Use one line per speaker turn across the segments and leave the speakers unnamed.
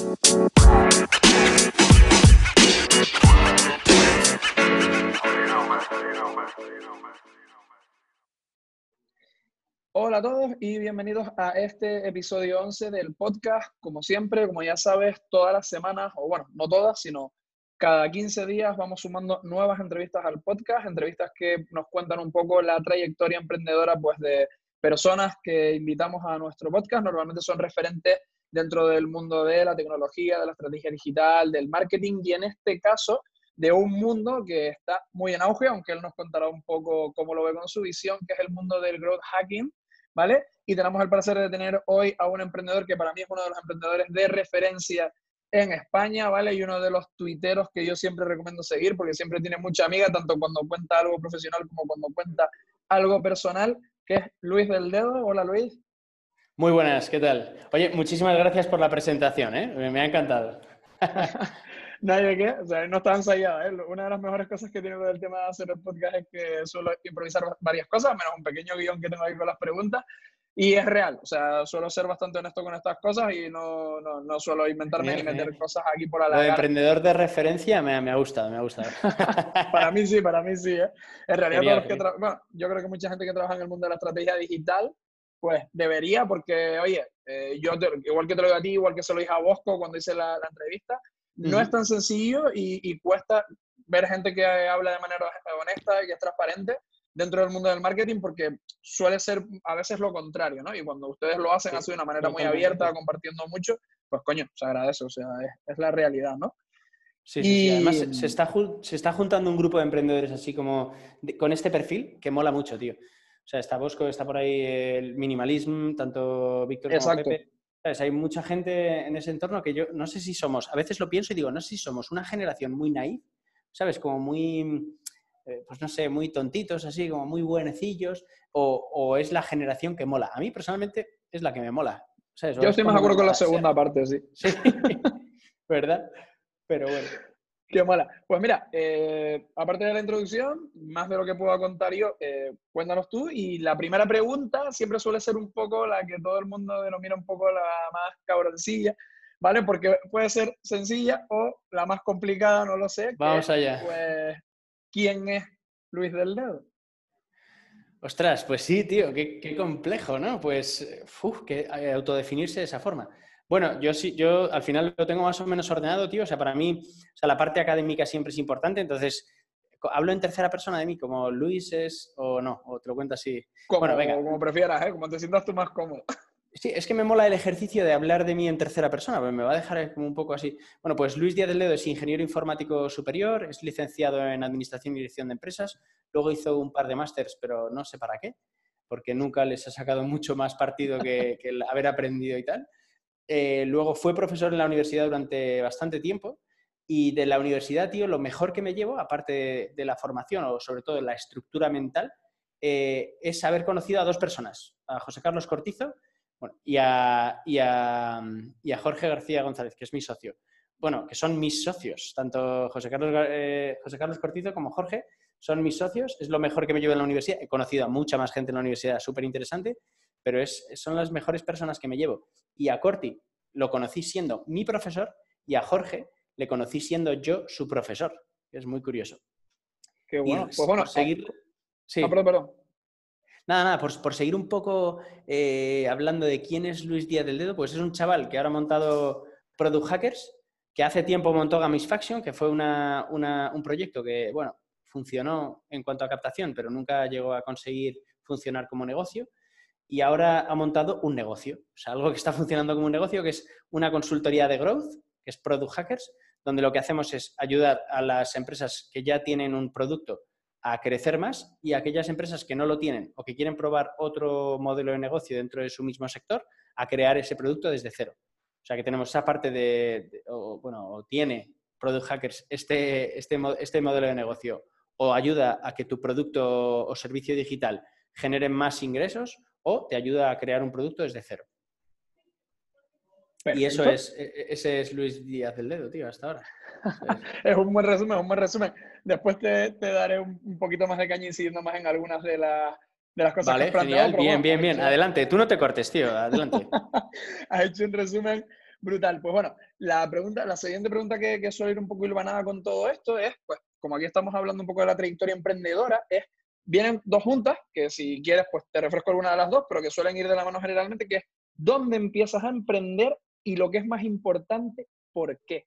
Hola a todos y bienvenidos a este episodio 11 del podcast. Como siempre, como ya sabes, todas las semanas, o bueno, no todas, sino cada 15 días vamos sumando nuevas entrevistas al podcast, entrevistas que nos cuentan un poco la trayectoria emprendedora pues, de personas que invitamos a nuestro podcast. Normalmente son referentes dentro del mundo de la tecnología, de la estrategia digital, del marketing y en este caso de un mundo que está muy en auge, aunque él nos contará un poco cómo lo ve con su visión, que es el mundo del growth hacking, ¿vale? Y tenemos el placer de tener hoy a un emprendedor que para mí es uno de los emprendedores de referencia en España, ¿vale? Y uno de los tuiteros que yo siempre recomiendo seguir porque siempre tiene mucha amiga, tanto cuando cuenta algo profesional como cuando cuenta algo personal, que es Luis del Dedo. Hola Luis.
Muy buenas, ¿qué tal? Oye, muchísimas gracias por la presentación, ¿eh? Me ha encantado.
Nadie qué, o sea, no está ensayada. ¿eh? Una de las mejores cosas que tiene del tema de hacer el podcast es que suelo improvisar varias cosas, menos un pequeño guion que tengo ahí con las preguntas. Y es real, o sea, suelo ser bastante honesto con estas cosas y no, no, no suelo inventarme ni meter cosas aquí por
la emprendedor de referencia me, me, ha gustado, me ha gustado.
para mí sí, para mí sí. ¿eh? En realidad, todos los que bueno, yo creo que mucha gente que trabaja en el mundo de la estrategia digital, pues debería, porque, oye, eh, yo igual que te lo digo a ti, igual que se lo dije a Bosco cuando hice la, la entrevista, no es tan sencillo y, y, cuesta ver gente que habla de manera honesta y que es transparente dentro del mundo del marketing porque suele ser a veces lo contrario, ¿no? Y cuando ustedes lo hacen así de una manera muy abierta, compartiendo mucho, pues coño, se agradece, o sea, es, es la realidad, ¿no?
Sí, sí, además se está, se está juntando un grupo de emprendedores así como con este perfil que mola mucho, tío. O sea, está Bosco, está por ahí el minimalismo, tanto Víctor como Pepe. ¿Sabes? Hay mucha gente en ese entorno que yo no sé si somos, a veces lo pienso y digo, no sé si somos una generación muy naive, ¿sabes? Como muy, eh, pues no sé, muy tontitos, así, como muy buenecillos, o, es la generación que mola. A mí personalmente es la que me mola.
Yo estoy más de acuerdo con la segunda parte, sí.
Sí, ¿verdad? Pero bueno.
Qué mola. Pues mira, eh, aparte de la introducción, más de lo que puedo contar yo, eh, cuéntanos tú. Y la primera pregunta siempre suele ser un poco la que todo el mundo denomina un poco la más cabroncilla, ¿vale? Porque puede ser sencilla o la más complicada, no lo sé.
Vamos allá.
Pues, ¿quién es Luis del Dedo?
Ostras, pues sí, tío, qué, complejo, ¿no? Pues, uf, que eh, autodefinirse de esa forma. Bueno, yo sí, yo al final lo tengo más o menos ordenado, tío. O sea, para mí, o sea, la parte académica siempre es importante. Entonces, hablo en tercera persona de mí, como Luis es o no, o te lo cuento así.
Como, bueno, venga. como prefieras, ¿eh? Como te sientas tú más cómodo.
Sí, es que me mola el ejercicio de hablar de mí en tercera persona, pues me va a dejar como un poco así. Bueno, pues Luis Díaz del Ledo es ingeniero informático superior, es licenciado en Administración y Dirección de Empresas, luego hizo un par de másters, pero no sé para qué, porque nunca les ha sacado mucho más partido que, el haber aprendido y tal. Eh, luego fue profesor en la universidad durante bastante tiempo y de la universidad, tío, lo mejor que me llevo, aparte de, la formación o sobre todo de la estructura mental, eh, es haber conocido a dos personas, a José Carlos Cortizo, bueno, y, a, y, a, y, a, Jorge García González, que es mi socio. Bueno, que son mis socios, tanto José Carlos, eh, José Carlos Cortizo como Jorge son mis socios, es lo mejor que me llevo en la universidad. He conocido a mucha más gente en la universidad, súper interesante, pero es, son las mejores personas que me llevo. Y a Corti lo conocí siendo mi profesor y a Jorge le conocí siendo yo su profesor, es muy curioso.
Qué bueno. pues bueno,
seguir...
Sí. perdón, perdón.
Nada, nada, por, seguir un poco eh, hablando de quién es Luis Díaz del Dedo, pues es un chaval que ahora ha montado Product Hackers, que hace tiempo montó Gamisfaction, que fue un proyecto que, bueno, funcionó en cuanto a captación, pero nunca llegó a conseguir funcionar como negocio. Y ahora ha montado un negocio, o sea, algo que está funcionando como un negocio, que es una consultoría de growth, que es Product Hackers, donde lo que hacemos es ayudar a las empresas que ya tienen un producto a crecer más y aquellas empresas que no lo tienen o que quieren probar otro modelo de negocio dentro de su mismo sector, a crear ese producto desde cero. O sea que tenemos esa parte de, bueno, o tiene Product Hackers este, este, este modelo de negocio o ayuda a que tu producto o servicio digital genere más ingresos o te ayuda a crear un producto desde cero. Y eso es, e, e, ese es Luis Díaz del Dedo, tío, hasta ahora.
es un buen resumen, un buen resumen. Después te, daré un, poquito más de caña incidiendo más en algunas de, de las cosas
que has
planteado.
bien, bien, bien. Adelante, tú no te cortes, tío, adelante.
has hecho un resumen Brutal. Pues bueno, la, pregunta, la siguiente pregunta que, que suele ir un poco hilvanada con todo esto es, pues, como aquí estamos hablando un poco de la trayectoria emprendedora, es, vienen dos juntas, que si quieres, pues te refresco alguna de las dos, pero que suelen ir de la mano generalmente, que es dónde empiezas a emprender y lo que es más importante, ¿por qué?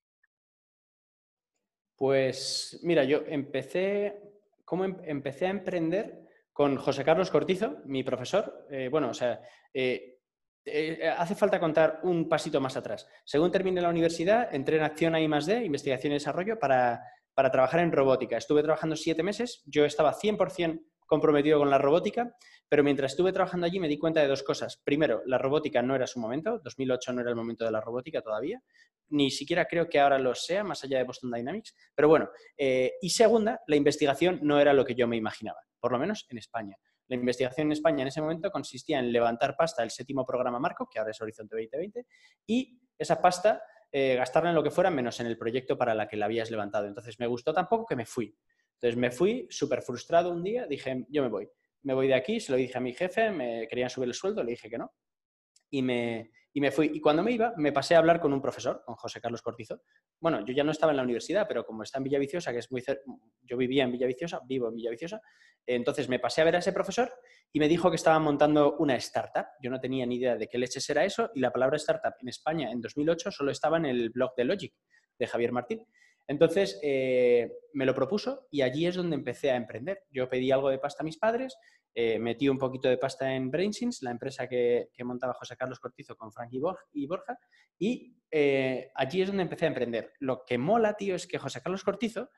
Pues mira, yo empecé, ¿cómo em-, empecé a emprender? Con José Carlos Cortizo, mi profesor. Eh, bueno, o sea, eh, eh, hace falta contar un pasito más atrás. Según terminé la universidad, entré en acción a I+.D., investigación y desarrollo, para, para trabajar en robótica. Estuve trabajando siete meses, yo estaba 100% comprometido con la robótica, pero mientras estuve trabajando allí me di cuenta de dos cosas. Primero, la robótica no era su momento, 2008 no era el momento de la robótica todavía, ni siquiera creo que ahora lo sea, más allá de Boston Dynamics, pero bueno. Eh, y segunda, la investigación no era lo que yo me imaginaba, por lo menos en España. La investigación en España en ese momento consistía en levantar pasta del séptimo programa marco, que ahora es Horizonte 2020, y esa pasta eh, gastarla en lo que fuera menos en el proyecto para la que la habías levantado. Entonces me gustó tampoco que me fui. Entonces me fui súper frustrado un día, dije, yo me voy. Me voy de aquí, se lo dije a mi jefe, me querían subir el sueldo, le dije que no. Y me, y me fui. Y cuando me iba, me pasé a hablar con un profesor, con José Carlos Cortizo. Bueno, yo ya no estaba en la universidad, pero como está en Villaviciosa, que es muy cerca, yo vivía en Villaviciosa, vivo en Villaviciosa, entonces me pasé a ver a ese profesor y me dijo que estaban montando una startup. Yo no tenía ni idea de qué leches era eso y la palabra startup en España en 2008 solo estaba en el blog de Logic, de Javier Martín. Entonces eh, me lo propuso y allí es donde empecé a emprender. Yo pedí algo de pasta a mis padres eh, metí un poquito de pasta en Brainsins, la empresa que, montaba José Carlos Cortizo con Frank y Borja, y eh, allí es donde empecé a emprender. Lo que mola, tío, es que José Carlos Cortizo,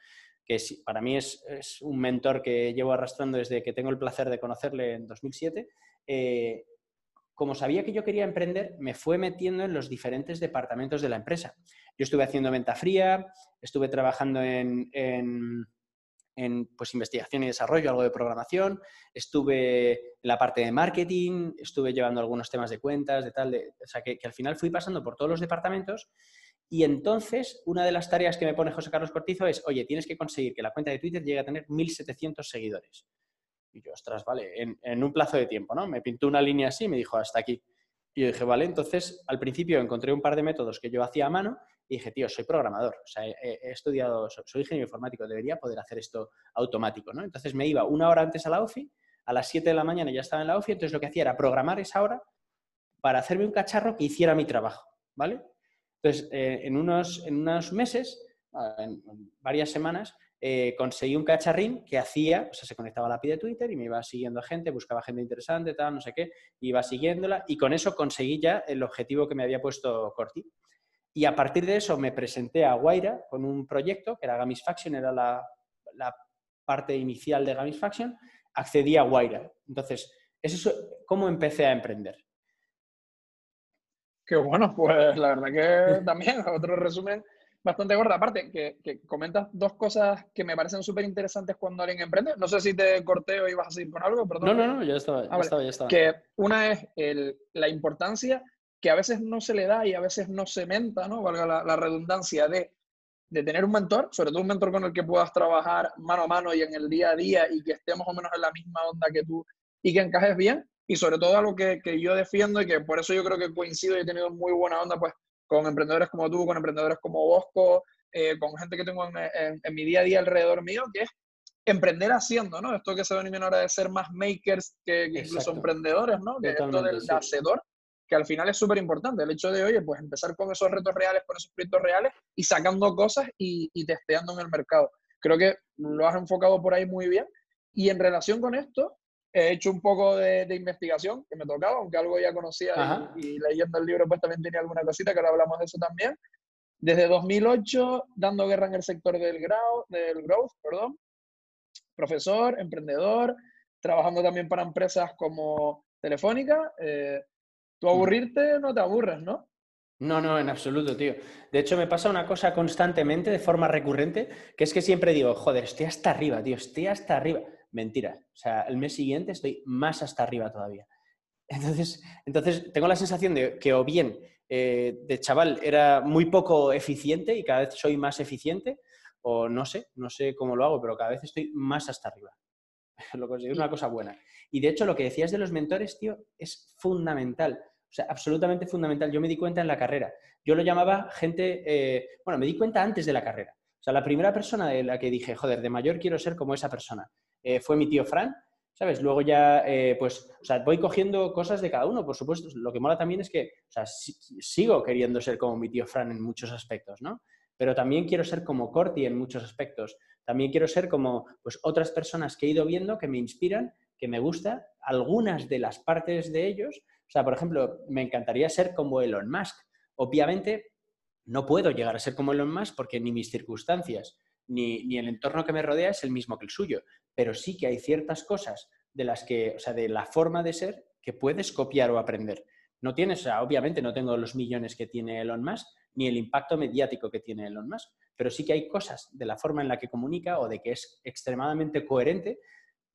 que para mí es, un mentor que llevo arrastrando desde que tengo el placer de conocerle en 2007, eh, como sabía que yo quería emprender, me fue metiendo en los diferentes departamentos de la empresa. Yo estuve haciendo venta fría, estuve trabajando en pues, investigación y desarrollo, algo de programación, estuve en la parte de marketing, estuve llevando algunos temas de cuentas, de tal, de, o sea, que, al final fui pasando por todos los departamentos y entonces una de las tareas que me pone José Carlos Cortizo es, oye, tienes que conseguir que la cuenta de Twitter llegue a tener 1.700 seguidores. Y yo, ostras, vale, en, en, un plazo de tiempo, ¿no? Me pintó una línea así y me dijo, hasta aquí. Y yo dije, vale, entonces al principio encontré un par de métodos que yo hacía a mano y dije, tío, soy programador, o sea, he, estudiado, soy ingeniero informático, debería poder hacer esto automático, ¿no? Entonces me iba una hora antes a la OFI, a las 7 de la mañana ya estaba en la OFI, entonces lo que hacía era programar esa hora para hacerme un cacharro que hiciera mi trabajo, ¿vale? Entonces, eh, en, unos, en unos meses, ah, en varias semanas, eh, conseguí un cacharrín que hacía, o sea, se conectaba a la API de Twitter y me iba siguiendo gente, buscaba gente interesante, tal, no sé qué, iba siguiéndola y con eso conseguí ya el objetivo que me había puesto Corti. Y a partir de eso me presenté a Guaira con un proyecto que era Gamisfaction, era la, parte inicial de Gamisfaction, accedí a Guaira. Entonces, eso es cómo empecé a emprender.
Qué bueno, pues la verdad que también, otro resumen bastante gordo. Aparte, que, comentas dos cosas que me parecen súper interesantes cuando alguien emprende. No sé si te corté o ibas a seguir con algo, perdón.
No, no, no, ya estaba, ya ah, estaba, ya estaba.
Que una es la importancia que a veces no se le da y a veces no se menta, ¿no? Valga la, redundancia de, de, tener un mentor, sobre todo un mentor con el que puedas trabajar mano a mano y en el día a día y que esté más o menos en la misma onda que tú y que encajes bien. Y sobre todo algo que, que yo defiendo y que por eso yo creo que coincido y he tenido muy buena onda, pues con emprendedores como tú, con emprendedores como Bosco, eh, con gente que tengo en, en, mi día a día alrededor mío, que es emprender haciendo, ¿no? Esto que se denomina ahora de ser más makers que, incluso emprendedores, ¿no? Que esto del hacedor que al final es súper importante. El hecho de, oye, pues empezar con esos retos reales, con esos proyectos reales y sacando cosas y, testeando en el mercado. Creo que lo has enfocado por ahí muy bien. Y en relación con esto, he hecho un poco de, investigación que me tocaba, aunque algo ya conocía y, leyendo el libro pues también tenía alguna cosita, que ahora hablamos de eso también. Desde 2008, dando guerra en el sector del, growth, del growth, perdón. profesor, emprendedor, trabajando también para empresas como Telefónica, eh, Tú aburrirte no te aburres, ¿no?
No, no, en absoluto, tío. De hecho, me pasa una cosa constantemente, de forma recurrente, que es que siempre digo, joder, estoy hasta arriba, tío, estoy hasta arriba. Mentira. O sea, el mes siguiente estoy más hasta arriba todavía. Entonces, entonces tengo la sensación de que o bien eh, de chaval era muy poco eficiente y cada vez soy más eficiente, o no sé, no sé cómo lo hago, pero cada vez estoy más hasta arriba. lo considero una cosa buena. Y de hecho, lo que decías de los mentores, tío, es fundamental. O sea, absolutamente fundamental. Yo me di cuenta en la carrera. Yo lo llamaba gente, eh, bueno, me di cuenta antes de la carrera. O sea, la primera persona de la que dije, joder, de mayor quiero ser como esa persona, eh, fue mi tío Fran, ¿sabes? Luego ya, eh, pues, o sea, voy cogiendo cosas de cada uno, por supuesto. Lo que mola también es que, o sea, sigo queriendo ser como mi tío Fran en muchos aspectos, ¿no? Pero también quiero ser como Corti en muchos aspectos. También quiero ser como, pues, otras personas que he ido viendo que me inspiran, que me gusta, algunas de las partes de ellos, o sea, por ejemplo, me encantaría ser como Elon Musk. Obviamente, no puedo llegar a ser como Elon Musk porque ni mis circunstancias ni, el entorno que me rodea es el mismo que el suyo. Pero sí que hay ciertas cosas de las que, o sea, de la forma de ser que puedes copiar o aprender. No tienes, o obviamente no tengo los millones que tiene Elon Musk, ni el impacto mediático que tiene Elon Musk, pero sí que hay cosas de la forma en la que comunica o de que es extremadamente coherente,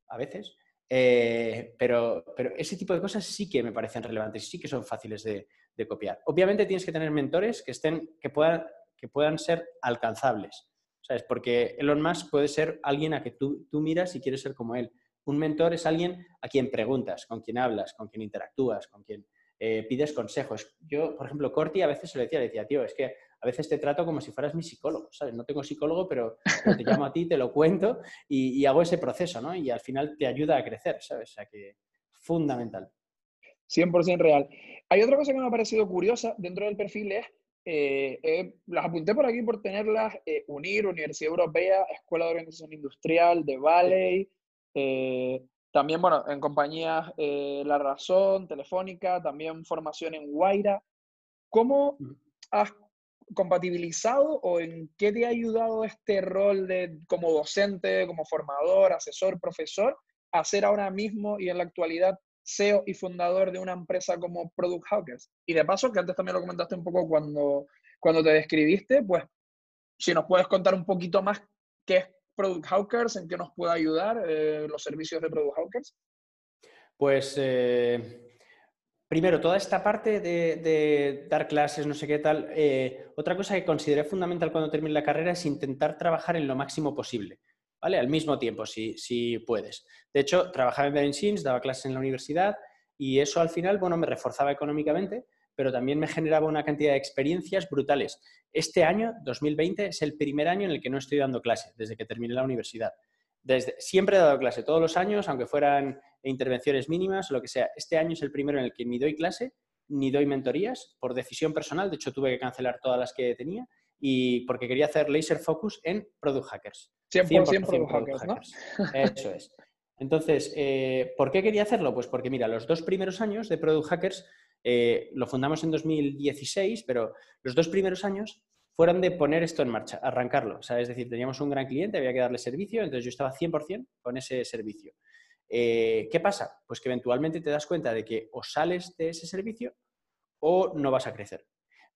a veces, eh, pero, pero, ese tipo de cosas sí que me parecen relevantes, y sí que son fáciles de, copiar. Obviamente tienes que tener mentores que, estén, que, puedan, que puedan ser alcanzables, Porque Elon Musk puede ser alguien a que tú, tú miras y quieres ser como él. Un mentor es alguien a quien preguntas, con quien hablas, con quien interactúas, con quien eh, pides consejos. Yo, por ejemplo, Corti a veces se lo decía, le decía, tío, es que a veces te trato como si fueras mi psicólogo, ¿sabes? No tengo psicólogo, pero, te llamo a ti, te lo cuento y, hago ese proceso, ¿no? Y al final te ayuda a crecer, ¿sabes? O sea que fundamental.
100% real. Hay otra cosa que me ha parecido curiosa dentro del perfil es, eh, eh, las apunté por aquí por tenerlas, eh, UNIR, Universidad Europea, Escuela de Organización Industrial, de Valley, también, bueno, en compañías La Razón, Telefónica, también formación en Guaira. ¿Cómo has compatibilizado o en qué te ha ayudado este rol de como docente, como formador, asesor, profesor, a ser ahora mismo y en la actualidad CEO y fundador de una empresa como Product Hackers? Y de paso, que antes también lo comentaste un poco cuando, cuando te describiste, pues si nos puedes contar un poquito más qué es Product Hackers, en qué nos puede ayudar eh, los servicios de Product Hackers.
Pues eh, Primero, toda esta parte de, dar clases, no sé qué tal, eh, otra cosa que consideré fundamental cuando terminé la carrera es intentar trabajar en lo máximo posible, ¿vale? Al mismo tiempo, si, si puedes. De hecho, trabajaba en Berenchins, daba clases en la universidad y eso al final, bueno, me reforzaba económicamente, pero también me generaba una cantidad de experiencias brutales. Este año, 2020, es el primer año en el que no estoy dando clases, desde que terminé la universidad. Desde, siempre he dado clase, todos los años, aunque fueran intervenciones mínimas, lo que sea. Este año es el primero en el que ni doy clase, ni doy mentorías, por decisión personal. De hecho, tuve que cancelar todas las que tenía y porque quería hacer laser focus en Product Hackers.
100%, Product, Hackers, ¿no?
Eso es. Entonces, eh, ¿por qué quería hacerlo? Pues porque, mira, los dos primeros años de Product Hackers eh, lo fundamos en 2016, pero los dos primeros años fueron de poner esto en marcha, arrancarlo. O sea, es decir, teníamos un gran cliente, había que darle servicio, entonces yo estaba 100% con ese servicio. Eh, ¿Qué pasa? Pues que eventualmente te das cuenta de que o sales de ese servicio o no vas a crecer.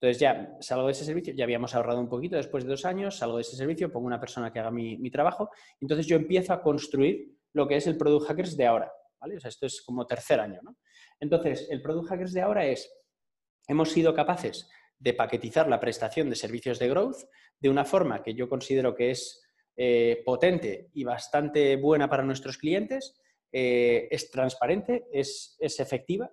Entonces ya salgo de ese servicio, ya habíamos ahorrado un poquito después de dos años, salgo de ese servicio, pongo una persona que haga mi, trabajo, entonces yo empiezo a construir lo que es el Product Hackers de ahora. ¿vale? O sea, esto es como tercer año. ¿no? Entonces, el Product Hackers de ahora es, hemos sido capaces de paquetizar la prestación de servicios de growth de una forma que yo considero que es eh, potente y bastante buena para nuestros clientes, eh, es transparente, es, efectiva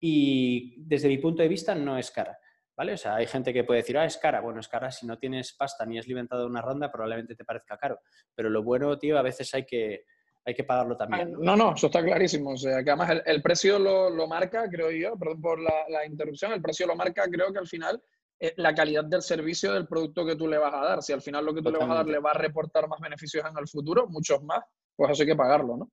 y desde mi punto de vista no es cara. ¿Vale? O sea, hay gente que puede decir, ah, es cara. Bueno, es cara si no tienes pasta ni has levantado una ronda, probablemente te parezca caro. Pero lo bueno, tío, a veces hay que, hay que pagarlo también.
No, no, eso está clarísimo. O sea, que además el, precio lo, marca, creo yo, perdón por la, la, interrupción, el precio lo marca, creo que al final eh, la calidad del servicio del producto que tú le vas a dar. Si al final lo que tú le vas a dar le va a reportar más beneficios en el futuro, muchos más, pues eso hay que pagarlo, ¿no?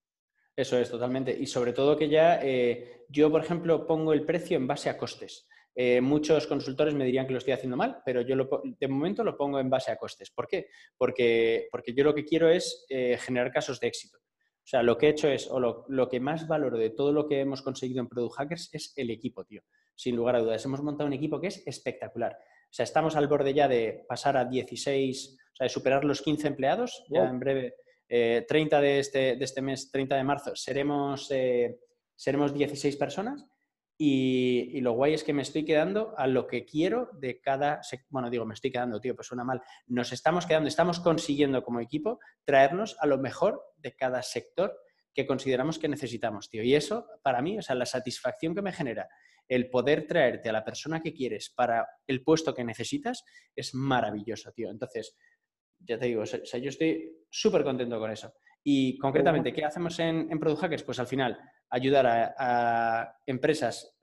Eso es, totalmente. Y sobre todo que ya eh, yo, por ejemplo, pongo el precio en base a costes. Eh, muchos consultores me dirían que lo estoy haciendo mal, pero yo de momento lo pongo en base a costes. ¿Por qué? Porque, porque yo lo que quiero es eh, generar casos de éxito. O sea, lo que he hecho es, o lo, lo, que más valoro de todo lo que hemos conseguido en Product Hackers es el equipo, tío. Sin lugar a dudas. Hemos montado un equipo que es espectacular. O sea, estamos al borde ya de pasar a 16, o sea, de superar los 15 empleados. Ya en breve 30 eh, este, de este, mes, 30 de marzo, seremos, eh, seremos 16 personas y, lo guay es que me estoy quedando a lo que quiero de cada... Bueno, digo, me estoy quedando, tío, pues suena mal. Nos estamos quedando, estamos consiguiendo como equipo traernos a lo mejor de cada sector que consideramos que necesitamos, tío. Y eso, para mí, o sea, la satisfacción que me genera el poder traerte a la persona que quieres para el puesto que necesitas es maravilloso, tío. Entonces, ya te digo, o sea, yo estoy súper contento con eso. Y concretamente, ¿qué hacemos en, en Product Hackers? Pues al final, ayudar a, empresas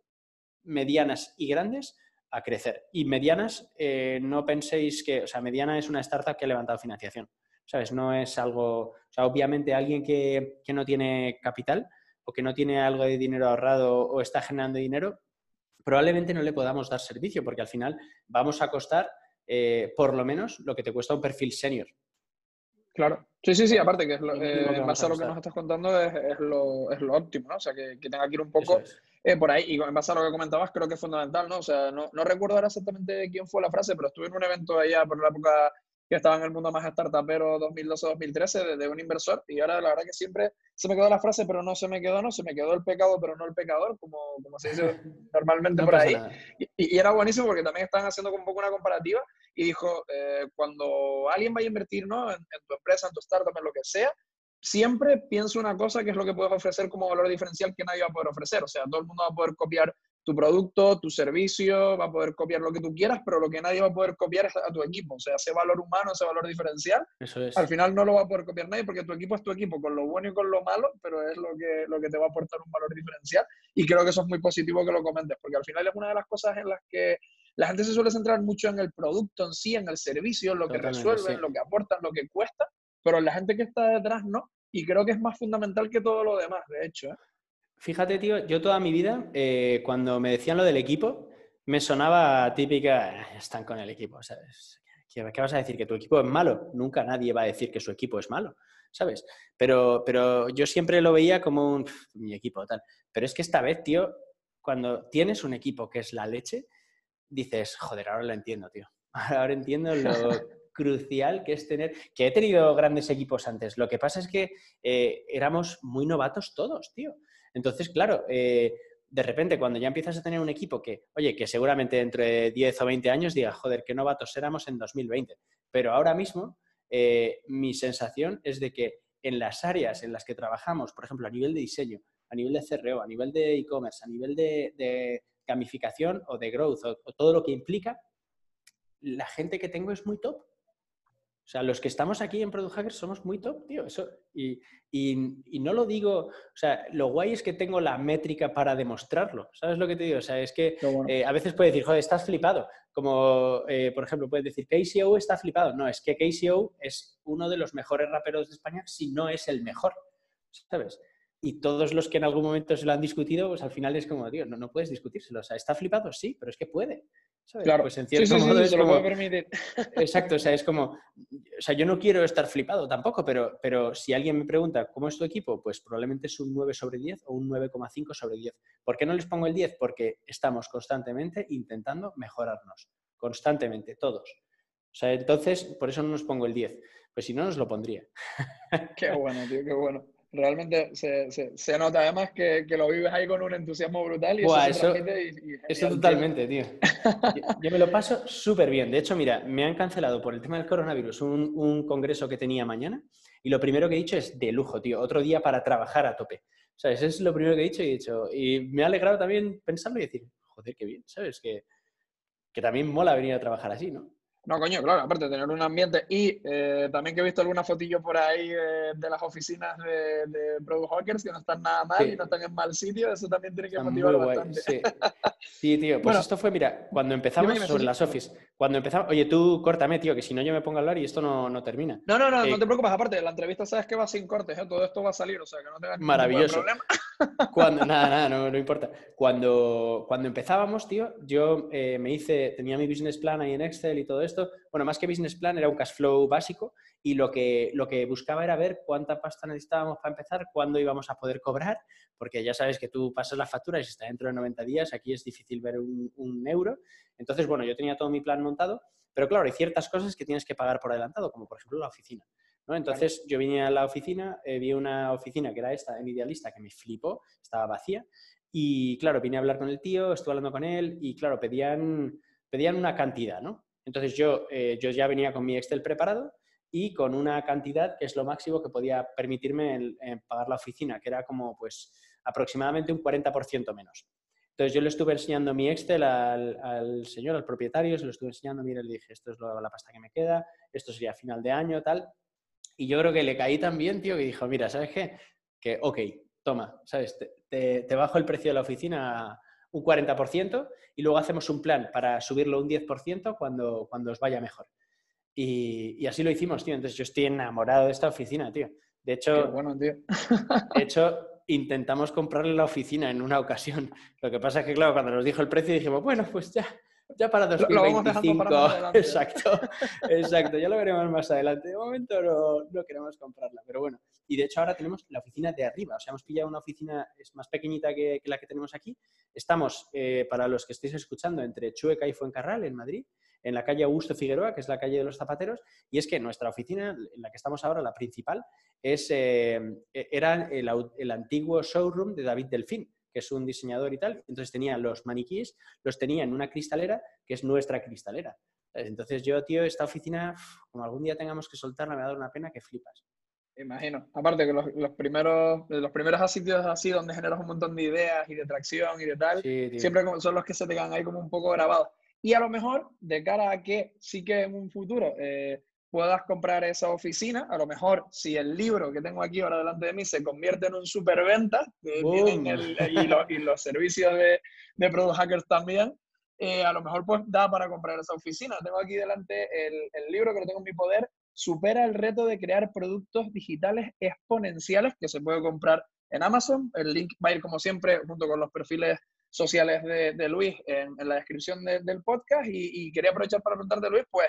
medianas y grandes a crecer. Y medianas, eh, no penséis que, o sea, mediana es una startup que ha levantado financiación, ¿sabes? No es algo, o sea, obviamente alguien que, no tiene capital o que no tiene algo de dinero ahorrado o está generando dinero, probablemente no le podamos dar servicio porque al final vamos a costar eh, por lo menos lo que te cuesta un perfil senior.
Claro. Sí, sí, sí, aparte que es lo, eh, en base a lo que nos estás contando es, es, lo, es lo, óptimo, ¿no? O sea, que, que tenga que ir un poco eh, por ahí. Y en base a lo que comentabas, creo que es fundamental, ¿no? O sea, no, no recuerdo ahora exactamente quién fue la frase, pero estuve en un evento allá por la época que estaba en el mundo más startupero 2012-2013 de, un inversor y ahora la verdad que siempre se me quedó la frase, pero no se me quedó, no, se me quedó el pecado, pero no el pecador, como, como se dice normalmente por ahí. Y, y, era buenísimo porque también estaban haciendo un poco una comparativa y dijo, eh, cuando alguien vaya a invertir ¿no? en, tu empresa, en tu startup, en lo que sea, siempre piensa una cosa que es lo que puedes ofrecer como valor diferencial que nadie va a poder ofrecer. O sea, todo el mundo va a poder copiar tu producto, tu servicio, va a poder copiar lo que tú quieras, pero lo que nadie va a poder copiar es a tu equipo. O sea, ese valor humano, ese valor diferencial,
Eso es.
al final no lo va a poder copiar nadie porque tu equipo es tu equipo, con lo bueno y con lo malo, pero es lo que, lo que te va a aportar un valor diferencial. Y creo que eso es muy positivo que lo comentes, porque al final es una de las cosas en las que la gente se suele centrar mucho en el producto en sí, en el servicio, en lo que resuelven, lo que aportan, lo que cuesta, pero la gente que está detrás no. Y creo que es más fundamental que todo lo demás, de hecho. ¿eh?
Fíjate, tío, yo toda mi vida, eh, cuando me decían lo del equipo, me sonaba típica, ah, están con el equipo, ¿sabes? ¿Qué, vas a decir? ¿Que tu equipo es malo? Nunca nadie va a decir que su equipo es malo, ¿sabes? Pero, pero yo siempre lo veía como un, mi equipo tal. Pero es que esta vez, tío, cuando tienes un equipo que es la leche, dices, joder, ahora lo entiendo, tío. Ahora entiendo lo crucial que es tener, que he tenido grandes equipos antes. Lo que pasa es que eh, éramos muy novatos todos, tío. Entonces, claro, eh, de repente cuando ya empiezas a tener un equipo que, oye, que seguramente entre 10 o 20 años diga, joder, qué novatos éramos en 2020. Pero ahora mismo eh, mi sensación es de que en las áreas en las que trabajamos, por ejemplo, a nivel de diseño, a nivel de CRO, a nivel de e-commerce, a nivel de gamificación o de growth o, todo lo que implica, la gente que tengo es muy top. O sea, los que estamos aquí en Product Hackers somos muy top, tío. Eso, y, no lo digo, o sea, lo guay es que tengo la métrica para demostrarlo. ¿Sabes lo que te digo? O sea, es que eh, a veces puedes decir, joder, estás flipado. Como, eh, por ejemplo, puedes decir, KCO está flipado. No, es que KCO es uno de los mejores raperos de España, si no es el mejor. ¿Sabes? Y todos los que en algún momento se lo han discutido, pues al final es como, tío, no, no puedes discutírselo. O sea, ¿está flipado? Sí, pero es que puede.
Claro. Pues en cierto modo es como... permitir.
Exacto, o sea, es como, o sea, yo no quiero estar flipado tampoco, pero, pero si alguien me pregunta, ¿cómo es tu equipo? Pues probablemente es un 9 sobre 10 o un 9,5 sobre 10. ¿Por qué no les pongo el 10? Porque estamos constantemente intentando mejorarnos, constantemente, todos. O sea, entonces, por eso no nos pongo el 10. Pues si no, nos lo pondría.
Qué bueno, tío, qué bueno realmente se, se, nota además que, que, lo vives ahí con un entusiasmo brutal y
eso, eso, totalmente, tío. Yo, me lo paso súper bien. De hecho, mira, me han cancelado por el tema del coronavirus un, un, congreso que tenía mañana y lo primero que he dicho es de lujo, tío. Otro día para trabajar a tope. ¿Sabes? Eso es lo primero que he dicho y he dicho. Y me ha alegrado también pensarlo y decir, joder, qué bien, ¿sabes? Que, que también mola venir a trabajar así, ¿no?
No, coño, claro, aparte de tener un ambiente. Y eh, también que he visto algunas fotillos por ahí de, las oficinas de, de Product Hackers que no están nada mal y no están en mal sitio, eso también tiene que motivar bastante.
Sí. sí. tío, pues esto fue, mira, cuando empezamos sobre las office, cuando empezamos, oye, tú córtame, tío, que si no yo me pongo a hablar y esto no, no termina.
No, no, no, no eh, te preocupes, aparte, la entrevista sabes que va sin cortes, ¿eh? todo esto va a salir, o sea, que no tengas
ningún
problema.
Cuando, nada, nada, no, no, importa. Cuando, cuando empezábamos, tío, yo eh, me hice, tenía mi business plan ahí en Excel y todo esto, bueno, más que business plan, era un cash flow básico y lo que, lo que buscaba era ver cuánta pasta necesitábamos para empezar, cuándo íbamos a poder cobrar, porque ya sabes que tú pasas la factura y si está dentro de 90 días, aquí es difícil ver un, euro. Entonces, bueno, yo tenía todo mi plan montado, pero claro, hay ciertas cosas que tienes que pagar por adelantado, como por ejemplo la oficina. ¿no? Entonces yo vine a la oficina, eh, vi una oficina que era esta, en Idealista, que me flipó, estaba vacía, y claro, vine a hablar con el tío, estuve hablando con él, y claro, pedían, pedían una cantidad, ¿no? Entonces yo, eh, yo ya venía con mi Excel preparado y con una cantidad que es lo máximo que podía permitirme pagar la oficina, que era como pues aproximadamente un 40% menos. Entonces yo le estuve enseñando mi Excel al, señor, al propietario, se lo estuve enseñando, mira, le dije, esto es la pasta que me queda, esto sería final de año, tal. Y yo creo que le caí también, tío, que dijo, mira, ¿sabes qué? Que, ok, toma, ¿sabes? Te, te, bajo el precio de la oficina un 40% y luego hacemos un plan para subirlo un 10% cuando, cuando os vaya mejor. Y, y, así lo hicimos, tío. Entonces yo estoy enamorado de esta oficina, tío. De hecho,
bueno, tío.
de hecho, intentamos comprarle la oficina en una ocasión. Lo que pasa es que, claro, cuando nos dijo el precio dijimos, bueno, pues ya, ya para 2025. exacto, exacto, ya lo veremos más adelante. De momento no, no, queremos comprarla, pero bueno. Y de hecho ahora tenemos la oficina de arriba, o sea, hemos pillado una oficina, es más pequeñita que, la que tenemos aquí. Estamos, eh, para los que estéis escuchando, entre Chueca y Fuencarral, en Madrid en la calle Augusto Figueroa, que es la calle de los zapateros, y es que nuestra oficina, en la que estamos ahora, la principal, es, eh, e-, era el, antiguo showroom de David Delfín, que es un diseñador y tal. Entonces tenía los maniquíes, los tenía en una cristalera, que es nuestra cristalera. Entonces yo, tío, esta oficina, como algún día tengamos que soltarla, me va a dar una pena que flipas.
Imagino. Aparte que los, primeros, los primeros sitios así donde generas un montón de ideas y de tracción y de tal, siempre son los que se te quedan ahí como un poco grabados. Y a lo mejor, de cara a que sí que en un futuro eh, puedas comprar esa oficina, a lo mejor si el libro que tengo aquí ahora delante de mí se convierte en un superventa, que y, los servicios de, de Product Hackers también, eh, a lo mejor pues da para comprar esa oficina. Tengo aquí delante el, el, libro que lo tengo en mi poder, supera el reto de crear productos digitales exponenciales que se puede comprar en Amazon. El link va a ir como siempre junto con los perfiles sociales de, Luis en, la descripción del podcast y, quería aprovechar para preguntarte, Luis, pues,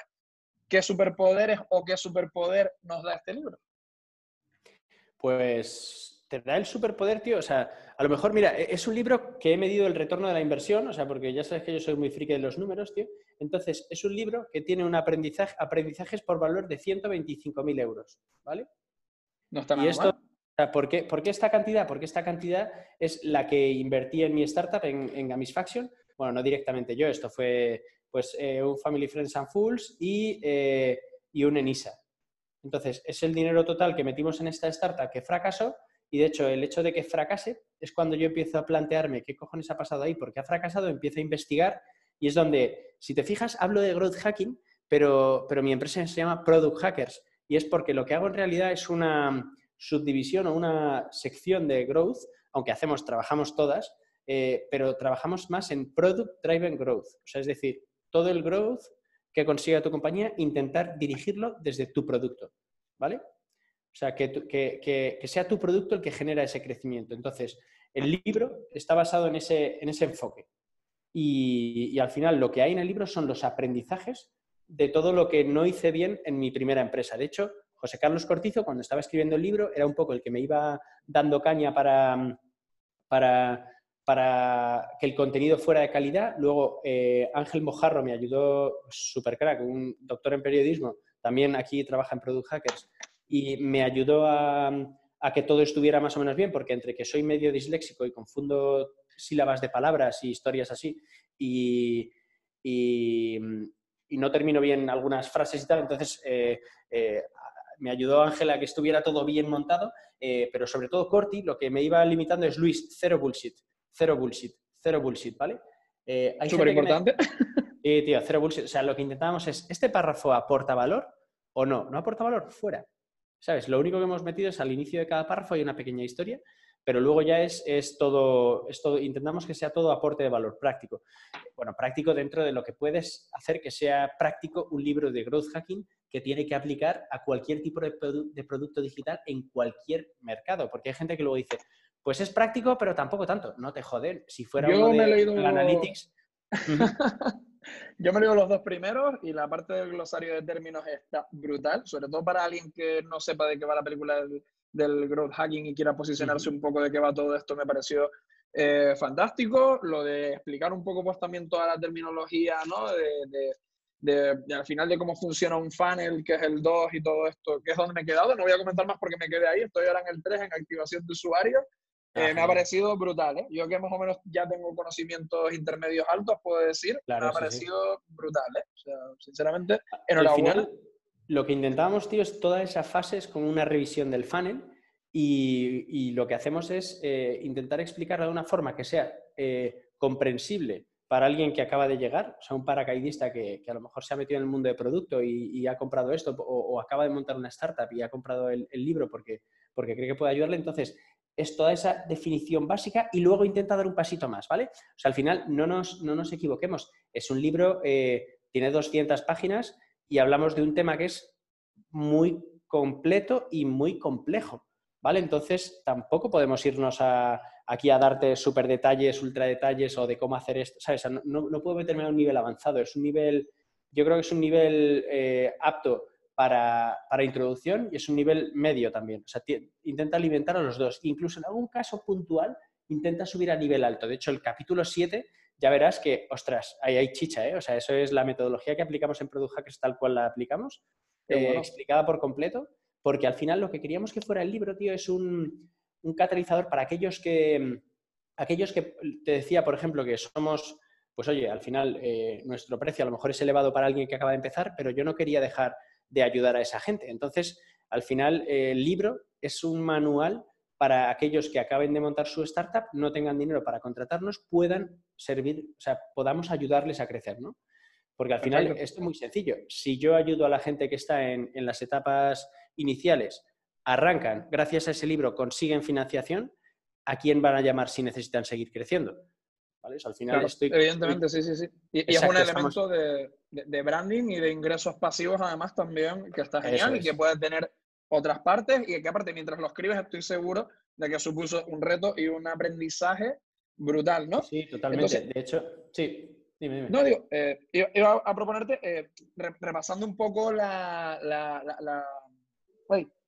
¿qué superpoderes o qué superpoder nos da este libro?
Pues te da el superpoder, tío. O sea, a lo mejor, mira, e, es un libro que he medido el retorno de la inversión, o sea, porque ya sabes que yo soy muy friki de los números, tío. Entonces, es un libro que tiene un aprendizaje, aprendizajes por valor de 125.000 euros, ¿vale?
No está nada mal.
¿Por qué, esta cantidad? Porque esta cantidad es la que invertí en mi startup, en, en Gamisfaction. Bueno, no directamente yo, esto fue pues eh, un Family Friends and Fools y, eh, y un Enisa. Entonces, es el dinero total que metimos en esta startup que fracasó y de hecho el hecho de que fracase es cuando yo empiezo a plantearme qué cojones ha pasado ahí, porque ha fracasado, empiezo a investigar y es donde, si te fijas, hablo de growth hacking, pero, pero mi empresa se llama Product Hackers y es porque lo que hago en realidad es una, subdivisión o una sección de growth, aunque hacemos, trabajamos todas, eh, pero trabajamos más en product driven growth. O sea, es decir, todo el growth que consiga tu compañía, intentar dirigirlo desde tu producto. ¿Vale? O sea, que, que, sea tu producto el que genera ese crecimiento. Entonces, el libro está basado en ese, en ese enfoque. Y, y, al final lo que hay en el libro son los aprendizajes de todo lo que no hice bien en mi primera empresa. De hecho, José Carlos Cortizo, cuando estaba escribiendo el libro, era un poco el que me iba dando caña para, para, para que el contenido fuera de calidad. Luego eh, Ángel Mojarro me ayudó, super crack, un doctor en periodismo, también aquí trabaja en Product Hackers, y me ayudó a, que todo estuviera más o menos bien, porque entre que soy medio disléxico y confundo sílabas de palabras y historias así, y, no termino bien algunas frases y tal, entonces eh, eh, me ayudó Ángela que estuviera todo bien montado, eh, pero sobre todo Corti, lo que me iba limitando es Luis, cero bullshit, cero bullshit, cero bullshit, ¿vale?
Eh, Súper importante.
Sí, tío, cero bullshit. O sea, lo que intentábamos es, ¿este párrafo aporta valor o no? ¿No aporta valor? Fuera. ¿Sabes? Lo único que hemos metido es al inicio de cada párrafo hay una pequeña historia, pero luego ya es, es, todo, es todo, intentamos que sea todo aporte de valor práctico. Bueno, práctico dentro de lo que puedes hacer que sea práctico un libro de growth hacking que tiene que aplicar a cualquier tipo de, producto digital en cualquier mercado. Porque hay gente que luego dice, pues es práctico, pero tampoco tanto. No te joden. Si fuera
Yo
uno
de, leído... Analytics... Yo me leo los dos primeros y la parte del glosario de términos está brutal, sobre todo para alguien que no sepa de qué va la película del, growth hacking y quiera posicionarse un poco de qué va todo esto, me pareció eh, fantástico. Lo de explicar un poco pues también toda la terminología, ¿no? de, de, al final de cómo funciona un funnel, que es el 2 y todo esto, que es donde me he quedado. No voy a comentar más porque me quedé ahí, estoy ahora en el 3 en activación de usuario. Eh, me ha parecido brutal, ¿eh? Yo que más o menos ya tengo conocimientos intermedios altos, puedo decir, me ha parecido brutal, ¿eh? O sea, sinceramente, enhorabuena. Al final,
lo que intentamos, tío, es toda esa fase es como una revisión del funnel y, y lo que hacemos es eh, intentar explicarlo de una forma que sea comprensible para alguien que acaba de llegar, o sea, un paracaidista que, a lo mejor se ha metido en el mundo de producto y, ha comprado esto, o, acaba de montar una startup y ha comprado el, libro porque, porque cree que puede ayudarle, entonces es toda esa definición básica y luego intenta dar un pasito más, ¿vale? O sea, al final no nos, no nos equivoquemos, es un libro, eh, tiene 200 páginas y hablamos de un tema que es muy completo y muy complejo, ¿vale? Entonces tampoco podemos irnos a aquí a darte súper detalles, ultra detalles o de cómo hacer esto, ¿sabes? No, puedo meterme a un nivel avanzado, es un nivel, yo creo que es un nivel eh, apto para, introducción y es un nivel medio también. O sea, intenta alimentar a los dos. Incluso en algún caso puntual, intenta subir a nivel alto. De hecho, el capítulo 7 ya verás que, ostras, ahí hay chicha, ¿eh? O sea, eso es la metodología que aplicamos en Product Hackers tal cual la aplicamos, eh, explicada por completo, porque al final lo que queríamos que fuera el libro, tío, es un, un catalizador para aquellos que, aquellos que te decía, por ejemplo, que somos, pues oye, al final eh, nuestro precio a lo mejor es elevado para alguien que acaba de empezar, pero yo no quería dejar de ayudar a esa gente. Entonces, al final, eh, el libro es un manual para aquellos que acaben de montar su startup, no tengan dinero para contratarnos, puedan servir, o sea, podamos ayudarles a crecer, ¿no? Porque al final esto es muy sencillo. Si yo ayudo a la gente que está en, en las etapas iniciales arrancan, gracias a ese libro consiguen financiación, ¿a quién van a llamar si necesitan seguir creciendo?
Al final Evidentemente, sí, sí, sí. Y, es un elemento de, branding y de ingresos pasivos además también que está genial y que puede tener otras partes y que aparte mientras lo escribes estoy seguro de que supuso un reto y un aprendizaje brutal, ¿no?
Sí, totalmente. de hecho, sí. Dime, dime.
No, digo, eh, iba, a proponerte, eh, repasando un poco la, la, la,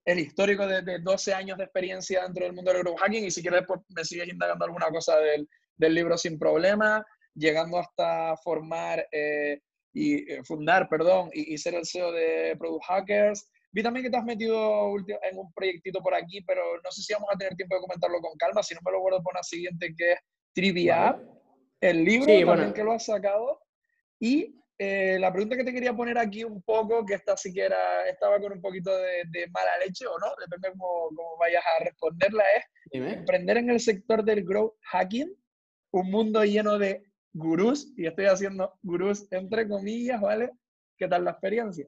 el histórico de, 12 años de experiencia dentro del mundo del hacking y si quieres pues, me sigues indagando alguna cosa del, del libro sin problema, llegando hasta formar eh, y eh, fundar, perdón, y, ser el CEO de Product Hackers. Vi también que te has metido en un proyectito por aquí, pero no sé si vamos a tener tiempo de comentarlo con calma, si no me lo guardo por una siguiente que es Trivia el libro también que lo has sacado. Y eh, la pregunta que te quería poner aquí un poco, que esta siquiera estaba con un poquito de, mala leche o no, depende cómo, cómo vayas a responderla, es emprender en el sector del growth hacking, un mundo lleno de gurús, y estoy haciendo gurús entre comillas, ¿vale? ¿Qué tal la experiencia?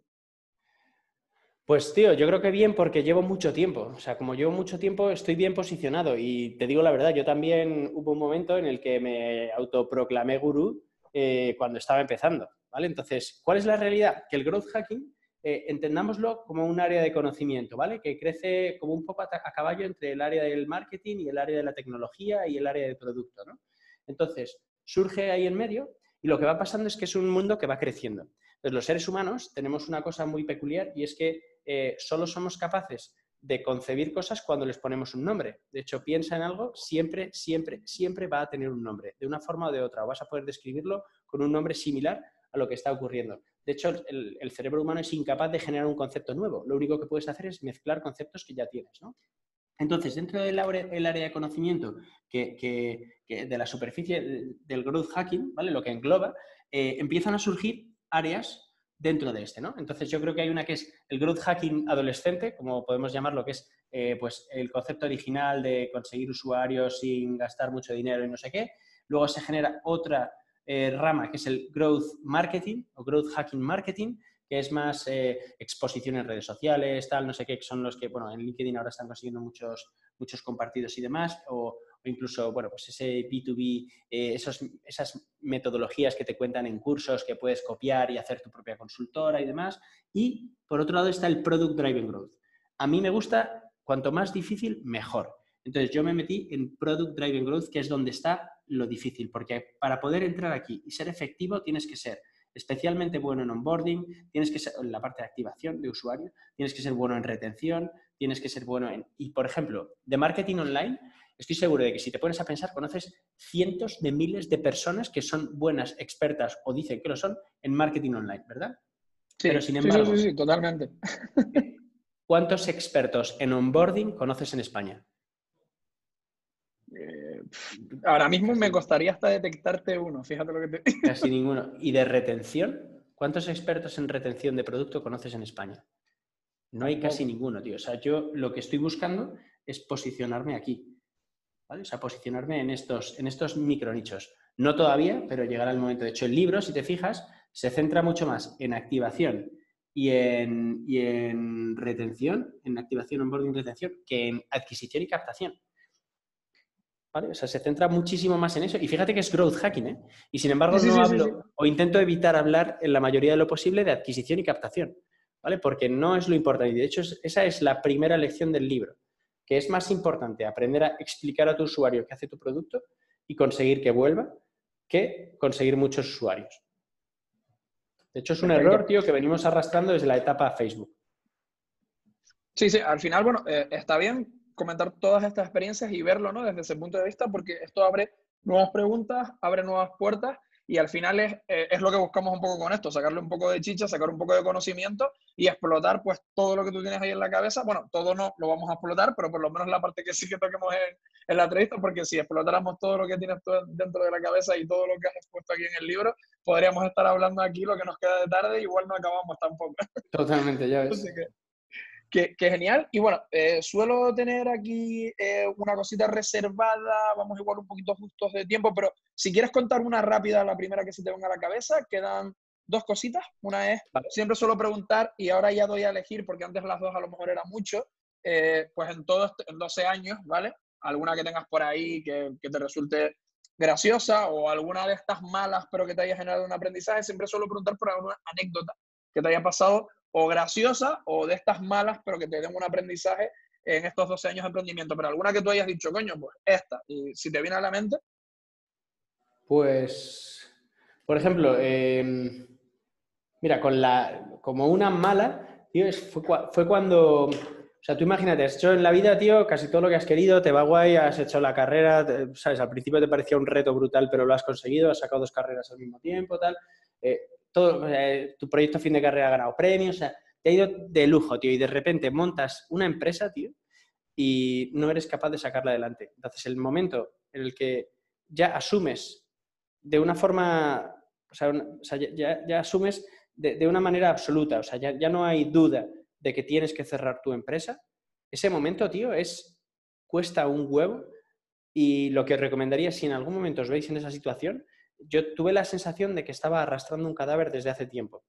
Pues tío, yo creo que bien porque llevo mucho tiempo. O sea, como llevo mucho tiempo, estoy bien posicionado. Y te digo la verdad, yo también hubo un momento en el que me autoproclamé gurú eh, cuando estaba empezando. ¿vale? Entonces, ¿cuál es la realidad? Que el growth hacking, eh, entendámoslo como un área de conocimiento, ¿vale? Que crece como un poco a, caballo entre el área del marketing y el área de la tecnología y el área de producto, ¿no? Entonces, surge ahí en medio y lo que va pasando es que es un mundo que va creciendo. Entonces, los seres humanos tenemos una cosa muy peculiar y es que eh, solo somos capaces de concebir cosas cuando les ponemos un nombre. De hecho, piensa en algo, siempre, siempre, siempre va a tener un nombre, de una forma o de otra. O vas a poder describirlo con un nombre similar a lo que está ocurriendo. De hecho, el, cerebro humano es incapaz de generar un concepto nuevo. Lo único que puedes hacer es mezclar conceptos que ya tienes. Entonces, dentro del área de conocimiento que, de la superficie del growth hacking, ¿vale? lo que engloba, eh, empiezan a surgir áreas dentro de este. ¿no? Entonces, yo creo que hay una que es el growth hacking adolescente, como podemos llamarlo, que es eh, pues, el concepto original de conseguir usuarios sin gastar mucho dinero y no sé qué. Luego se genera otra eh, rama, que es el growth marketing o growth hacking marketing, que es más eh, exposición en redes sociales, tal, no sé qué, que son los que, bueno, en LinkedIn ahora están consiguiendo muchos, muchos compartidos y demás, o, incluso, bueno, pues ese B2B, eh, esos, esas metodologías que te cuentan en cursos que puedes copiar y hacer tu propia consultora y demás. Y, por otro lado, está el Product Driven Growth. A mí me gusta, cuanto más difícil, mejor. Entonces, yo me metí en Product Driven Growth, que es donde está lo difícil, porque para poder entrar aquí y ser efectivo tienes que ser especialmente bueno en onboarding, tienes que ser en la parte de activación de usuario, tienes que ser bueno en retención, tienes que ser bueno en... Y, por ejemplo, de marketing online, estoy seguro de que si te pones a pensar, conoces cientos de miles de personas que son buenas, expertas o dicen que lo son en marketing online, ¿verdad?
Sí, Pero sin embargo, sí, sí, totalmente.
¿Cuántos expertos en onboarding conoces en España?
Ahora mismo me costaría hasta detectarte uno, fíjate lo que te...
Casi ninguno. ¿Y de retención? ¿Cuántos expertos en retención de producto conoces en España? No hay casi ninguno, tío. O sea, yo lo que estoy buscando es posicionarme aquí. ¿vale? O sea, posicionarme en estos, en estos micronichos. No todavía, pero llegará el momento. De hecho, el libro, si te fijas, se centra mucho más en activación y en, y en retención, en activación, onboarding y retención, que en adquisición y captación. ¿Vale? O sea, se centra muchísimo más en eso. Y fíjate que es growth hacking, ¿eh? Y sin embargo, no hablo, o intento evitar hablar en la mayoría de lo posible de adquisición y captación, ¿vale? Porque no es lo importante. Y de hecho, esa es la primera lección del libro, que es más importante aprender a explicar a tu usuario qué hace tu producto y conseguir que vuelva que conseguir muchos usuarios. De hecho, es un error, tío, que venimos arrastrando desde la etapa Facebook.
Sí, sí, al final, bueno, eh, está bien comentar todas estas experiencias y verlo, ¿no? Desde ese punto de vista, porque esto abre nuevas preguntas, abre nuevas puertas y al final es, eh, es, lo que buscamos un poco con esto, sacarle un poco de chicha, sacar un poco de conocimiento y explotar pues todo lo que tú tienes ahí en la cabeza. Bueno, todo no lo vamos a explotar, pero por lo menos la parte que sí que toquemos en, en la entrevista, porque si explotáramos todo lo que tienes dentro de la cabeza y todo lo que has expuesto aquí en el libro, podríamos estar hablando aquí lo que nos queda de tarde igual no acabamos tampoco.
Totalmente, ya ves.
Que, genial. Y bueno, eh, suelo tener aquí eh, una cosita reservada, vamos igual un poquito justos de tiempo, pero si quieres contar una rápida, la primera que se te venga a la cabeza, quedan dos cositas. Una es, siempre suelo preguntar, y ahora ya doy a elegir, porque antes las dos a lo mejor era mucho, eh, pues en todos, en 12 años, ¿vale? Alguna que tengas por ahí que, que te resulte graciosa o alguna de estas malas, pero que te haya generado un aprendizaje, siempre suelo preguntar por alguna anécdota que te haya pasado o graciosa o de estas malas, pero que te den un aprendizaje en estos 12 años de emprendimiento. Pero alguna que tú hayas dicho, coño, pues esta. Y si te viene a la mente.
Pues, por ejemplo, em, mira, con la, como una mala, tío, fue, fue, cuando, o sea, tú imagínate, has hecho en la vida, tío, casi todo lo que has querido, te va guay, has hecho la carrera, sabes, al principio te parecía un reto brutal, pero lo has conseguido, has sacado dos carreras al mismo tiempo, tal. Eh, todo, tu proyecto fin de carrera ha ganado premios, o te ha ido de lujo, tío, y de repente montas una empresa, tío, y no eres capaz de sacarla adelante. Entonces, el momento en el que ya asumes de una forma, o sea, ya, asumes de, una manera absoluta, o sea, ya, ya no hay duda de que tienes que cerrar tu empresa, ese momento, tío, es, cuesta un huevo y lo que recomendaría, si en algún momento os veis en esa situación, yo tuve la sensación de que estaba arrastrando un cadáver desde hace tiempo.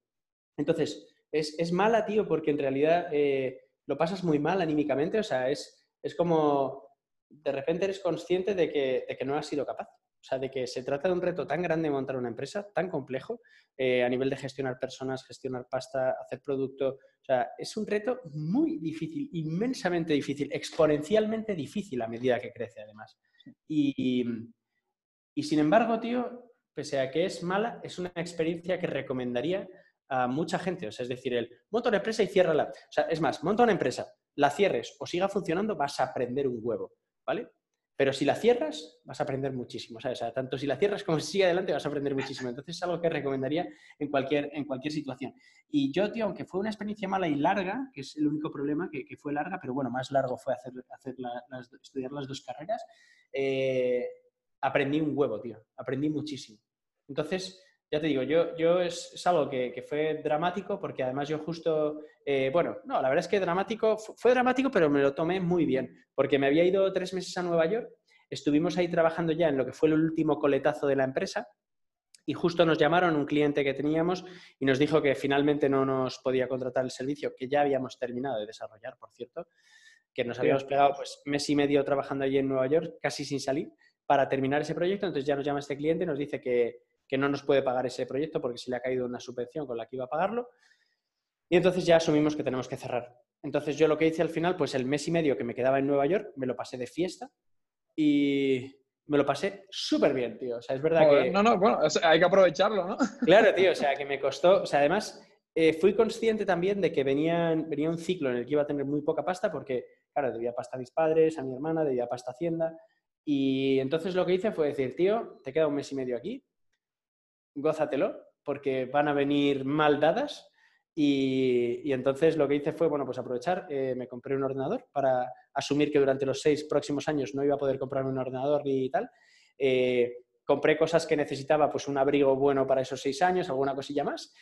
Entonces, es, mala, tío, porque en realidad eh, lo pasas muy mal anímicamente, o sea, es, es como de repente eres consciente de que, de que, no has sido capaz. O sea, de que se trata de un reto tan grande montar una empresa, tan complejo, eh, a nivel de gestionar personas, gestionar pasta, hacer producto. O sea, es un reto muy difícil, inmensamente difícil, exponencialmente difícil a medida que crece, además. y, y sin embargo, tío, pese a que es mala, es una experiencia que recomendaría a mucha gente. O sea, es decir, el monta una empresa y ciérrala. O sea, es más, monta una empresa, la cierres o siga funcionando, vas a aprender un huevo, ¿vale? Pero si la cierras, vas a aprender muchísimo. O sea, tanto si la cierras como si sigue adelante, vas a aprender muchísimo. Entonces es algo que recomendaría en cualquier, en cualquier situación. Y yo, tío, aunque fue una experiencia mala y larga, que es el único problema, que, fue larga, pero bueno, más largo fue hacer, hacer estudiar las dos carreras, eh, aprendí un huevo, tío. Aprendí muchísimo. Entonces, ya te digo, yo, yo es, algo que, fue dramático porque además yo justo, eh, bueno, no, la verdad es que dramático, fue dramático, pero me lo tomé muy bien, porque me había ido tres meses a Nueva York, estuvimos ahí trabajando ya en lo que fue el último coletazo de la empresa y justo nos llamaron un cliente que teníamos y nos dijo que finalmente no nos podía contratar el servicio, que ya habíamos terminado de desarrollar, por cierto, que nos habíamos pegado pues mes y medio trabajando allí en Nueva York, casi sin salir, para terminar ese proyecto. Entonces ya nos llama este cliente y nos dice que, que no nos puede pagar ese proyecto porque se le ha caído una subvención con la que iba a pagarlo. Y entonces ya asumimos que tenemos que cerrar. Entonces yo lo que hice al final, pues el mes y medio que me quedaba en Nueva York, me lo pasé de fiesta y me lo pasé súper bien, tío. O sea, es verdad que...
No, no, bueno, hay que aprovecharlo, ¿no?
Claro, tío, o sea, que me costó... O sea, además, eh, fui consciente también de que venía, venía un ciclo en el que iba a tener muy poca pasta porque, claro, debía pasta a mis padres, a mi hermana, debía pasta a Hacienda. Y entonces lo que hice fue decir, tío, te queda un mes y medio aquí, gózatelo, porque van a venir mal dadas. Y, entonces lo que hice fue, bueno, pues aprovechar, eh, me compré un ordenador para asumir que durante los seis próximos años no iba a poder comprarme un ordenador ni tal. Eh, compré cosas que necesitaba, pues un abrigo bueno para esos seis años, alguna cosilla más.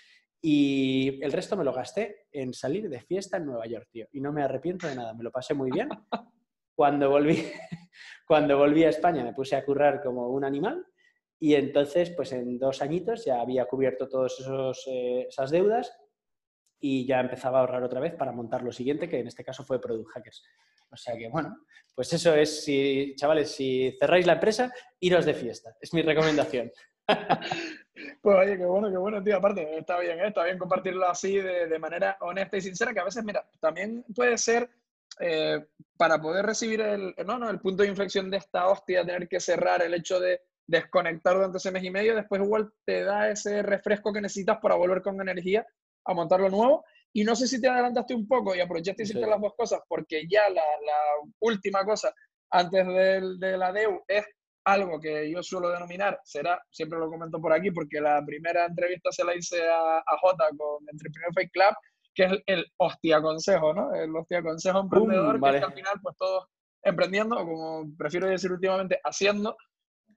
Y el resto me lo gasté en salir de fiesta en Nueva York, tío. Y no me arrepiento de nada, me lo pasé muy bien. Cuando volví, cuando volví a España me puse a currar como un animal Y entonces, pues en dos añitos ya había cubierto todas eh, esas deudas y ya empezaba a ahorrar otra vez para montar lo siguiente, que en este caso fue Product Hackers. O sea que, bueno, pues eso es, si, chavales, si cerráis la empresa, iros de fiesta. Es mi recomendación.
Pues oye, qué bueno, qué bueno, tío. Aparte, está bien, ¿eh? está bien compartirlo así de, manera honesta y sincera, que a veces, mira, también puede ser eh, para poder recibir el, no, no, el punto de inflexión de esta hostia, tener que cerrar el hecho de desconectar durante ese mes y medio, después igual te da ese refresco que necesitas para volver con energía a montar lo nuevo. Y no sé si te adelantaste un poco y aprovechaste y hiciste las dos cosas, porque ya la, última cosa antes de, de la DEU es algo que yo suelo denominar, será, siempre lo comento por aquí, porque la primera entrevista se la hice a, a Jota con Entrepreneur Fake Club, que es el, hostia consejo, ¿no? El hostia consejo emprendedor, que, es que al final, pues todos emprendiendo, o como prefiero decir últimamente, haciendo,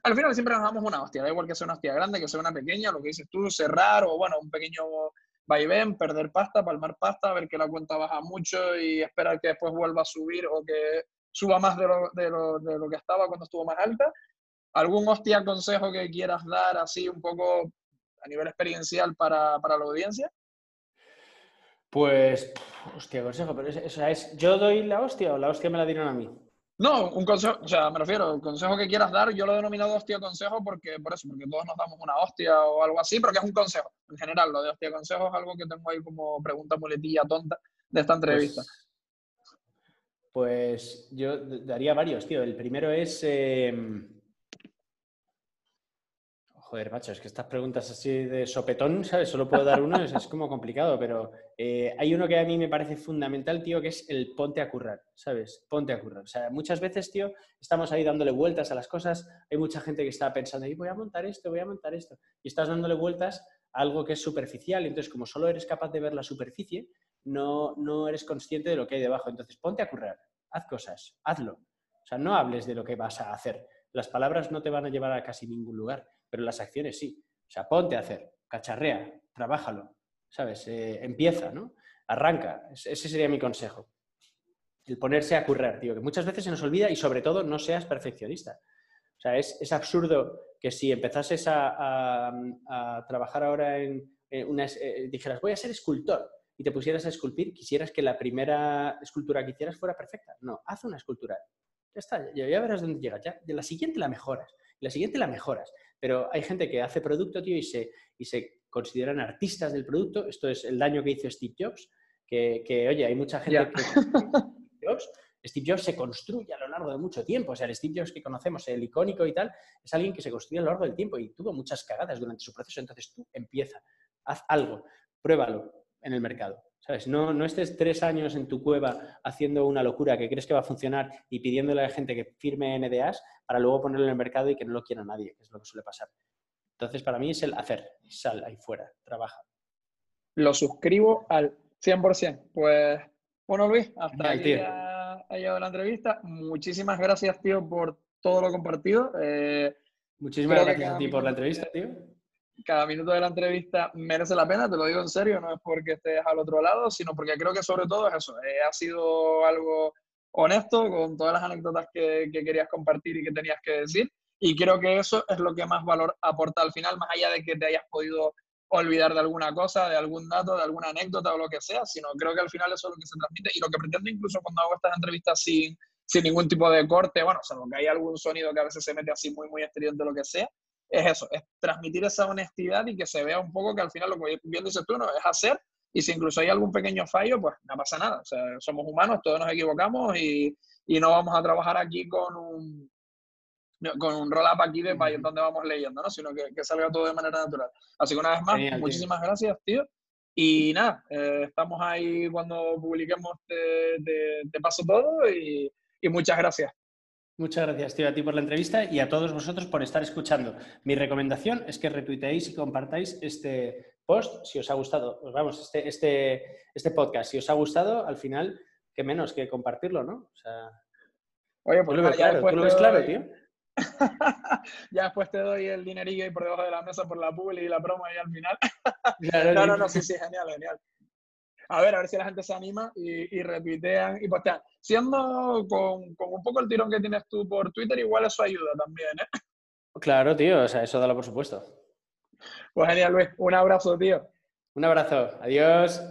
al final siempre nos damos una hostia, da igual que sea una hostia grande, que sea una pequeña, lo que dices tú, cerrar o bueno, un pequeño vaivén, perder pasta, palmar pasta, ver que la cuenta baja mucho y esperar que después vuelva a subir o que suba más de lo, de lo, de lo que estaba cuando estuvo más alta. ¿Algún hostia consejo que quieras dar así un poco a nivel experiencial para, para la audiencia?
Pues, hostia, consejo, pero es, es, ¿yo doy la hostia o la hostia me la dieron a mí?
No, un consejo, o sea, me refiero, consejo que quieras dar, yo lo he denominado hostia consejo porque, por eso, porque todos nos damos una hostia o algo así, pero que es un consejo. En general, lo de hostia consejo es algo que tengo ahí como pregunta muletilla tonta de esta entrevista.
Pues, pues yo daría varios, tío. El primero es, em, Joder, macho, es que estas preguntas así de sopetón, ¿sabes? Solo puedo dar uno, es, como complicado, pero eh, hay uno que a mí me parece fundamental, tío, que es el ponte a currar, ¿sabes? Ponte a currar. O sea, muchas veces, tío, estamos ahí dándole vueltas a las cosas, hay mucha gente que está pensando, voy a montar esto, voy a montar esto, y estás dándole vueltas a algo que es superficial, entonces como solo eres capaz de ver la superficie, no, no eres consciente de lo que hay debajo. Entonces, ponte a currar, haz cosas, hazlo. O sea, no hables de lo que vas a hacer. Las palabras no te van a llevar a casi ningún lugar pero las acciones sí. O sea, ponte a hacer, cacharrea, trabájalo, ¿sabes? Eh, empieza, ¿no? Arranca. Ese sería mi consejo. El ponerse a currar, tío, que muchas veces se nos olvida y sobre todo no seas perfeccionista. O sea, es, absurdo que si empezases a, trabajar ahora en, unas, eh, dijeras, voy a ser escultor, y te pusieras a esculpir, quisieras que la primera escultura que hicieras fuera perfecta. No, haz una escultura. Ya está, ya, verás dónde llegas. Ya, de la siguiente la mejoras, la siguiente la mejoras. Pero hay gente que hace producto, tío, y se, y se consideran artistas del producto. Esto es el daño que hizo Steve Jobs, que, oye, hay mucha gente que... Steve Jobs, se construye a lo largo de mucho tiempo. O sea, el Steve Jobs que conocemos, el icónico y tal, es alguien que se construye a lo largo del tiempo y tuvo muchas cagadas durante su proceso. Entonces tú empieza, haz algo, pruébalo en el mercado. ¿Sabes? No, no estés tres años en tu cueva haciendo una locura que crees que va a funcionar y pidiéndole a la gente que firme NDAs para luego ponerlo en el mercado y que no lo quiera nadie, que es lo que suele pasar. Entonces, para mí es el hacer. Sal ahí fuera, trabaja.
Lo suscribo al 100%. Pues, bueno, Luis, hasta aquí ha, llegado la entrevista. Muchísimas gracias, tío, por todo lo compartido. Eh,
Muchísimas gracias a ti por la entrevista, tío
cada minuto de la entrevista merece la pena, te lo digo en serio, no es porque estés al otro lado, sino porque creo que sobre todo es eso, eh, ha sido algo honesto con todas las anécdotas que, que, querías compartir y que tenías que decir, y creo que eso es lo que más valor aporta al final, más allá de que te hayas podido olvidar de alguna cosa, de algún dato, de alguna anécdota o lo que sea, sino creo que al final eso es lo que se transmite y lo que pretendo incluso cuando hago estas entrevistas sin, sin ningún tipo de corte, bueno, salvo que hay algún sonido que a veces se mete así muy, muy estridente o lo que sea, es eso, es transmitir esa honestidad y que se vea un poco que al final lo que bien dices tú, ¿no? Es hacer y si incluso hay algún pequeño fallo, pues no pasa nada. O sea, somos humanos, todos nos equivocamos y, y no vamos a trabajar aquí con un, con un roll-up aquí de país donde vamos leyendo, ¿no? Sino que, que, salga todo de manera natural. Así que una vez más, muchísimas gracias, tío. Y nada, eh, estamos ahí cuando publiquemos, te, te, paso todo y, y muchas gracias.
Muchas gracias, tío, a ti por la entrevista y a todos vosotros por estar escuchando. Mi recomendación es que retuiteéis y compartáis este post si os ha gustado. Pues vamos, este, este, este podcast, si os ha gustado, al final, qué menos que compartirlo, ¿no? O sea,
Oye, pues claro, tú lo ves claro, tío. ya después te doy el dinerillo ahí por debajo de la mesa por la publi y la promo ahí al final. no, no, no, sí, sí, genial, genial a ver, a ver si la gente se anima y, y y postean. Siendo con, un poco el tirón que tienes tú por Twitter, igual eso ayuda también, ¿eh?
Claro, tío, o sea, eso dalo por supuesto.
Pues genial, Luis. Un abrazo, tío.
Un abrazo. Adiós.